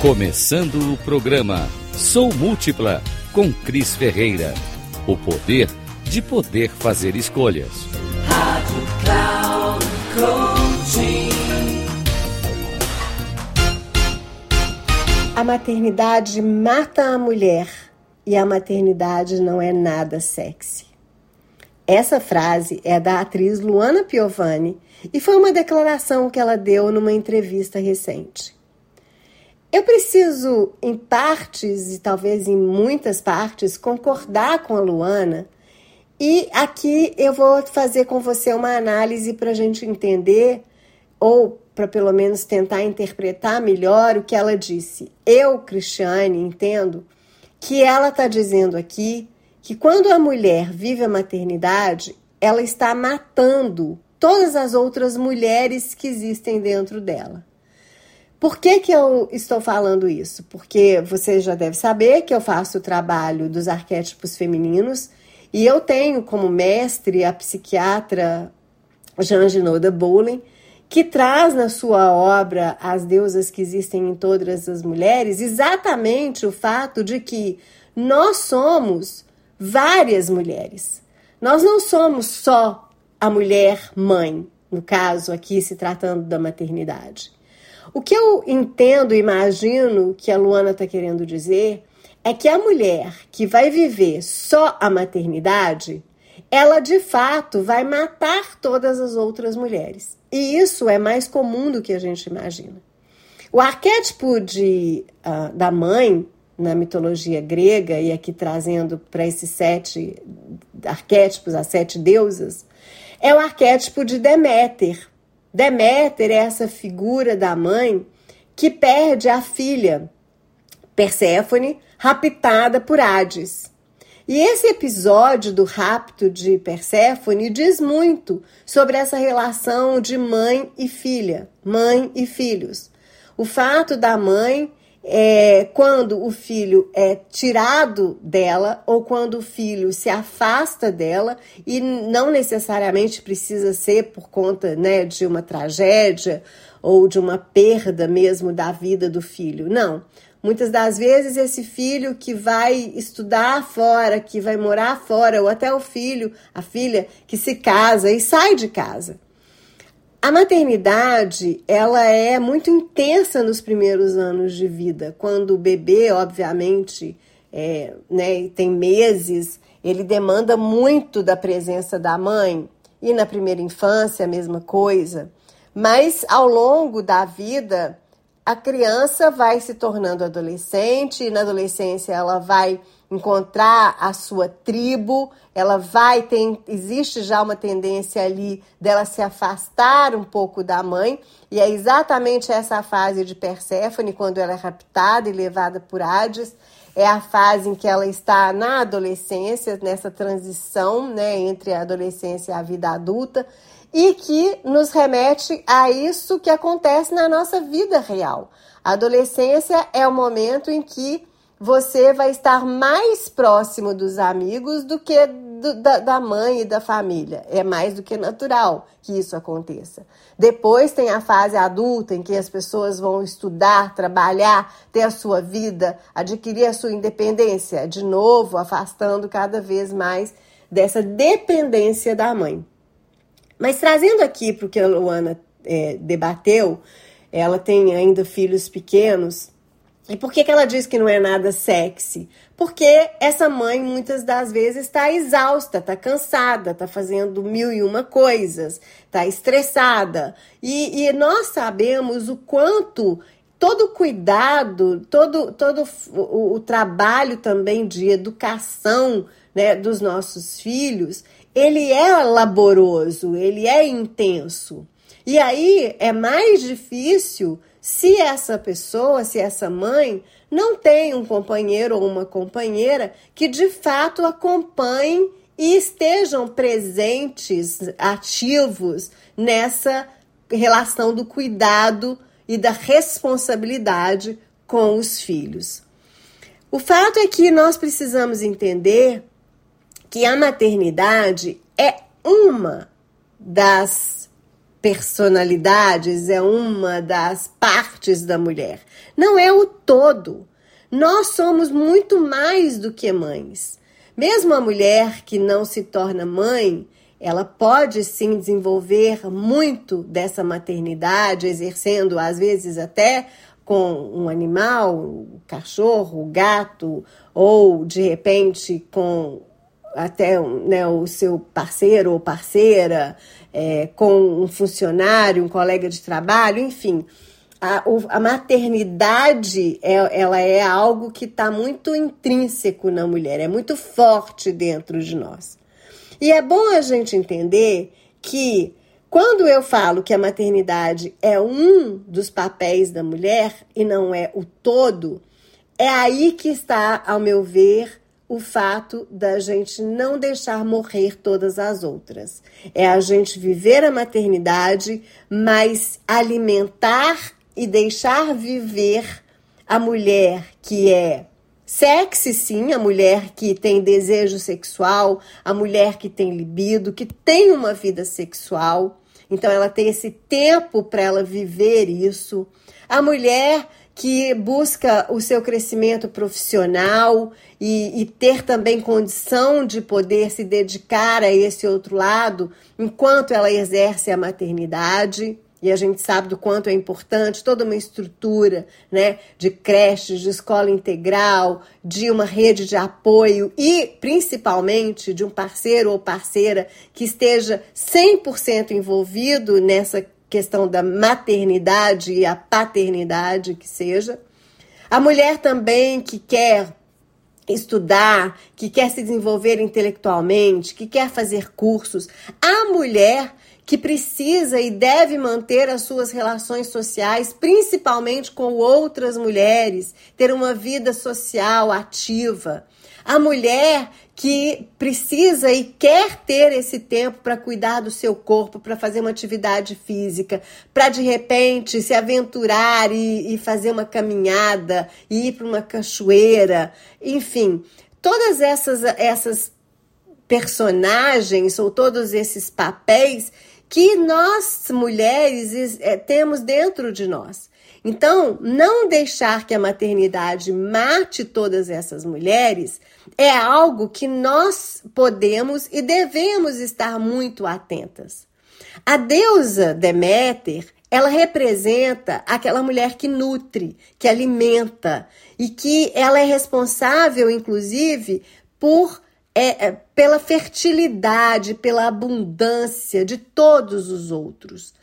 Começando o programa Sou Múltipla com Cris Ferreira. O poder de poder fazer escolhas. Rádio Cloud Coaching. A maternidade mata a mulher e a maternidade não é nada sexy. Essa frase é da atriz Luana Piovani e foi uma declaração que ela deu numa entrevista recente. Eu preciso, em partes e talvez em muitas partes, concordar com a Luana. E aqui eu vou fazer com você uma análise para a gente entender, ou para pelo menos tentar interpretar melhor o que ela disse. Eu, Cristiane, entendo que ela está dizendo aqui que quando a mulher vive a maternidade, ela está matando todas as outras mulheres que existem dentro dela. Por que, que eu estou falando isso? Porque você já deve saber que eu faço o trabalho dos arquétipos femininos e eu tenho como mestre a psiquiatra Jean Ginoda Bowling, que traz na sua obra As Deusas que Existem em Todas as Mulheres exatamente o fato de que nós somos várias mulheres. Nós não somos só a mulher mãe, no caso aqui se tratando da maternidade. O que eu entendo e imagino que a Luana está querendo dizer é que a mulher que vai viver só a maternidade, ela de fato vai matar todas as outras mulheres. E isso é mais comum do que a gente imagina. O arquétipo de, uh, da mãe na mitologia grega, e aqui trazendo para esses sete arquétipos, as sete deusas, é o arquétipo de Deméter, Deméter é essa figura da mãe que perde a filha, Perséfone, raptada por Hades. E esse episódio do rapto de Perséfone diz muito sobre essa relação de mãe e filha, mãe e filhos. O fato da mãe é, quando o filho é tirado dela ou quando o filho se afasta dela e não necessariamente precisa ser por conta né, de uma tragédia ou de uma perda mesmo da vida do filho. Não. Muitas das vezes esse filho que vai estudar fora, que vai morar fora, ou até o filho, a filha que se casa e sai de casa. A maternidade, ela é muito intensa nos primeiros anos de vida, quando o bebê, obviamente, é, né, tem meses, ele demanda muito da presença da mãe, e na primeira infância a mesma coisa. Mas ao longo da vida, a criança vai se tornando adolescente, e na adolescência ela vai encontrar a sua tribo, ela vai ter, existe já uma tendência ali dela se afastar um pouco da mãe, e é exatamente essa fase de Perséfone, quando ela é raptada e levada por Hades, é a fase em que ela está na adolescência, nessa transição, né, entre a adolescência e a vida adulta, e que nos remete a isso que acontece na nossa vida real. A adolescência é o momento em que você vai estar mais próximo dos amigos do que do, da, da, mãe e da família. É mais do que natural que isso aconteça. Depois tem a fase adulta em que as pessoas vão estudar, trabalhar, ter a sua vida, adquirir a sua independência, de novo afastando cada vez mais dessa dependência da mãe. Mas trazendo aqui para o que a Luana é, debateu, ela tem ainda filhos pequenos e por que, que ela diz que não é nada sexy? Porque essa mãe muitas das vezes está exausta, está cansada, está fazendo mil e uma coisas, está estressada. E, e nós sabemos o quanto todo o cuidado, todo, todo o, o, trabalho também de educação né, dos nossos filhos, ele é laboroso, ele é intenso. E aí é mais difícil se essa pessoa, se essa mãe não tem um companheiro ou uma companheira que de fato acompanhe e estejam presentes, ativos nessa relação do cuidado e da responsabilidade com os filhos. O fato é que nós precisamos entender que a maternidade é uma das personalidades, é uma das partes da mulher. Não é o todo. Nós somos muito mais do que mães. Mesmo a mulher que não se torna mãe, ela pode sim desenvolver muito dessa maternidade, exercendo às vezes até com um animal, o cachorro, o gato, ou de repente com até né, o seu parceiro ou parceira, é, com um funcionário, um colega de trabalho, enfim. A, a maternidade é, ela é algo que está muito intrínseco na mulher, é muito forte dentro de nós. E é bom a gente entender que quando eu falo que a maternidade é um dos papéis da mulher e não é o todo, é aí que está, ao meu ver, o fato da gente não deixar morrer todas as outras. É a gente viver a maternidade, mas alimentar e deixar viver a mulher que é sexy, sim, a mulher que tem desejo sexual, a mulher que tem libido, que tem uma vida sexual. Então ela tem esse tempo para ela viver isso. A mulher que busca o seu crescimento profissional e, e, ter também condição de poder se dedicar a esse outro lado enquanto ela exerce a maternidade. E a gente sabe do quanto é importante toda uma estrutura né, de creches, de escola integral, de uma rede de apoio e, principalmente, de um parceiro ou parceira que esteja 100% envolvido nessa questão da maternidade e a paternidade que seja. A mulher também que quer estudar, que quer se desenvolver intelectualmente, que quer fazer cursos. A mulher que precisa e deve manter as suas relações sociais, principalmente com outras mulheres, ter uma vida social ativa. A mulher que precisa e quer ter esse tempo para cuidar do seu corpo, para fazer uma atividade física, para de repente se aventurar e, e fazer uma caminhada, ir para uma cachoeira, enfim, todas essas, essas personagens ou todos esses papéis que nós mulheres é, temos dentro de nós. Então, não deixar que a maternidade mate todas essas mulheres é algo que nós podemos e devemos estar muito atentas. A deusa Deméter, ela representa aquela mulher que nutre, que alimenta e que ela é responsável, inclusive, por é, é, pela fertilidade, pela abundância de todos os outros.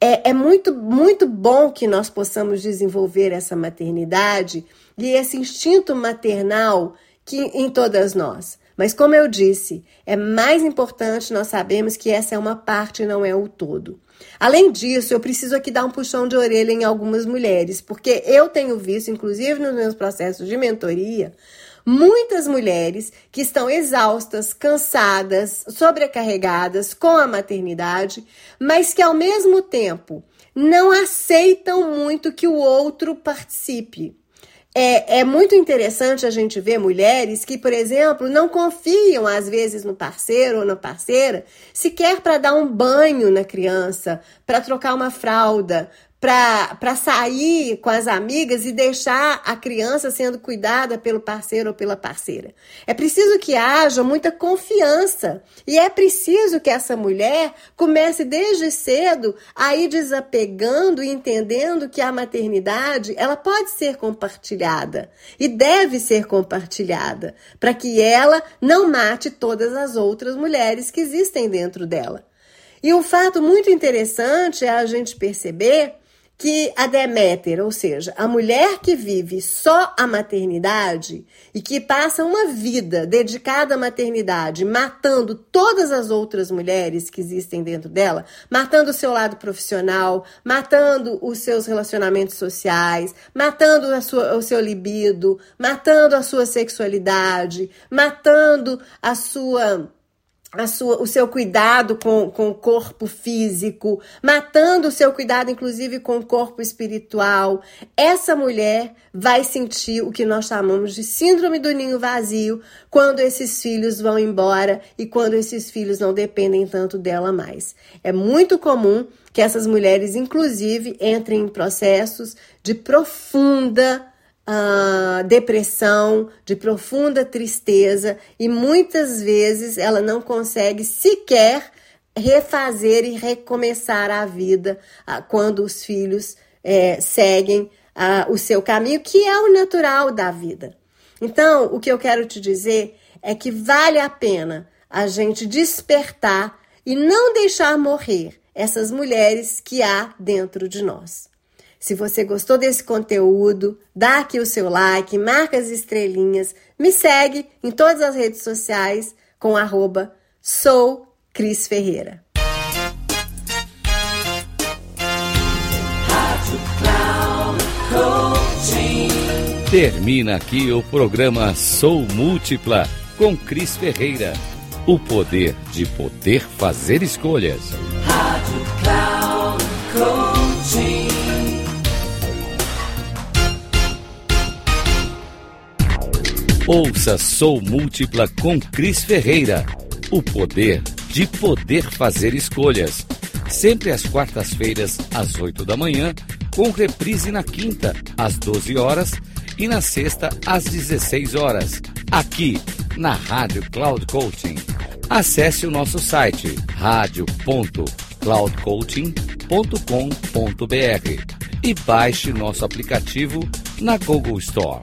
É, é muito, muito bom que nós possamos desenvolver essa maternidade e esse instinto maternal que em todas nós. Mas como eu disse, é mais importante nós sabemos que essa é uma parte e não é o todo. Além disso, eu preciso aqui dar um puxão de orelha em algumas mulheres, porque eu tenho visto, inclusive nos meus processos de mentoria, muitas mulheres que estão exaustas, cansadas, sobrecarregadas com a maternidade, mas que ao mesmo tempo não aceitam muito que o outro participe. É, é, muito interessante a gente ver mulheres que, por exemplo, não confiam às vezes no parceiro ou na parceira, sequer para dar um banho na criança, para trocar uma fralda, para sair com as amigas e deixar a criança sendo cuidada pelo parceiro ou pela parceira. É preciso que haja muita confiança e é preciso que essa mulher comece desde cedo a ir desapegando e entendendo que a maternidade ela pode ser compartilhada e deve ser compartilhada para que ela não mate todas as outras mulheres que existem dentro dela. E um fato muito interessante é a gente perceber que a Deméter, ou seja, a mulher que vive só a maternidade e que passa uma vida dedicada à maternidade, matando todas as outras mulheres que existem dentro dela, matando o seu lado profissional, matando os seus relacionamentos sociais, matando sua, o seu libido, matando a sua sexualidade, matando a sua sua, o seu cuidado com, com o corpo físico, matando o seu cuidado, inclusive, com o corpo espiritual, essa mulher vai sentir o que nós chamamos de síndrome do ninho vazio quando esses filhos vão embora e quando esses filhos não dependem tanto dela mais. É muito comum que essas mulheres, inclusive, entrem em processos de profunda uh, depressão, de profunda tristeza e muitas vezes ela não consegue sequer refazer e recomeçar a vida uh, quando os filhos uh, seguem ah, o seu caminho, que é o natural da vida. Então, o que eu quero te dizer é que vale a pena a gente despertar e não deixar morrer essas mulheres que há dentro de nós. Se você gostou desse conteúdo, dá aqui o seu like, marca as estrelinhas, me segue em todas as redes sociais com arroba sou Cris Ferreira. Termina aqui o programa Sou Múltipla com Cris Ferreira. O poder de poder fazer escolhas. Ouça Sou Múltipla com Cris Ferreira. O poder de poder fazer escolhas. Sempre às quartas-feiras, às 8 da manhã, com reprise na quinta, às 12 horas e na sexta, às 16 horas. Aqui na Rádio Cloud Coaching. Acesse o nosso site radio.cloudcoaching.com.br e baixe nosso aplicativo na Google Store.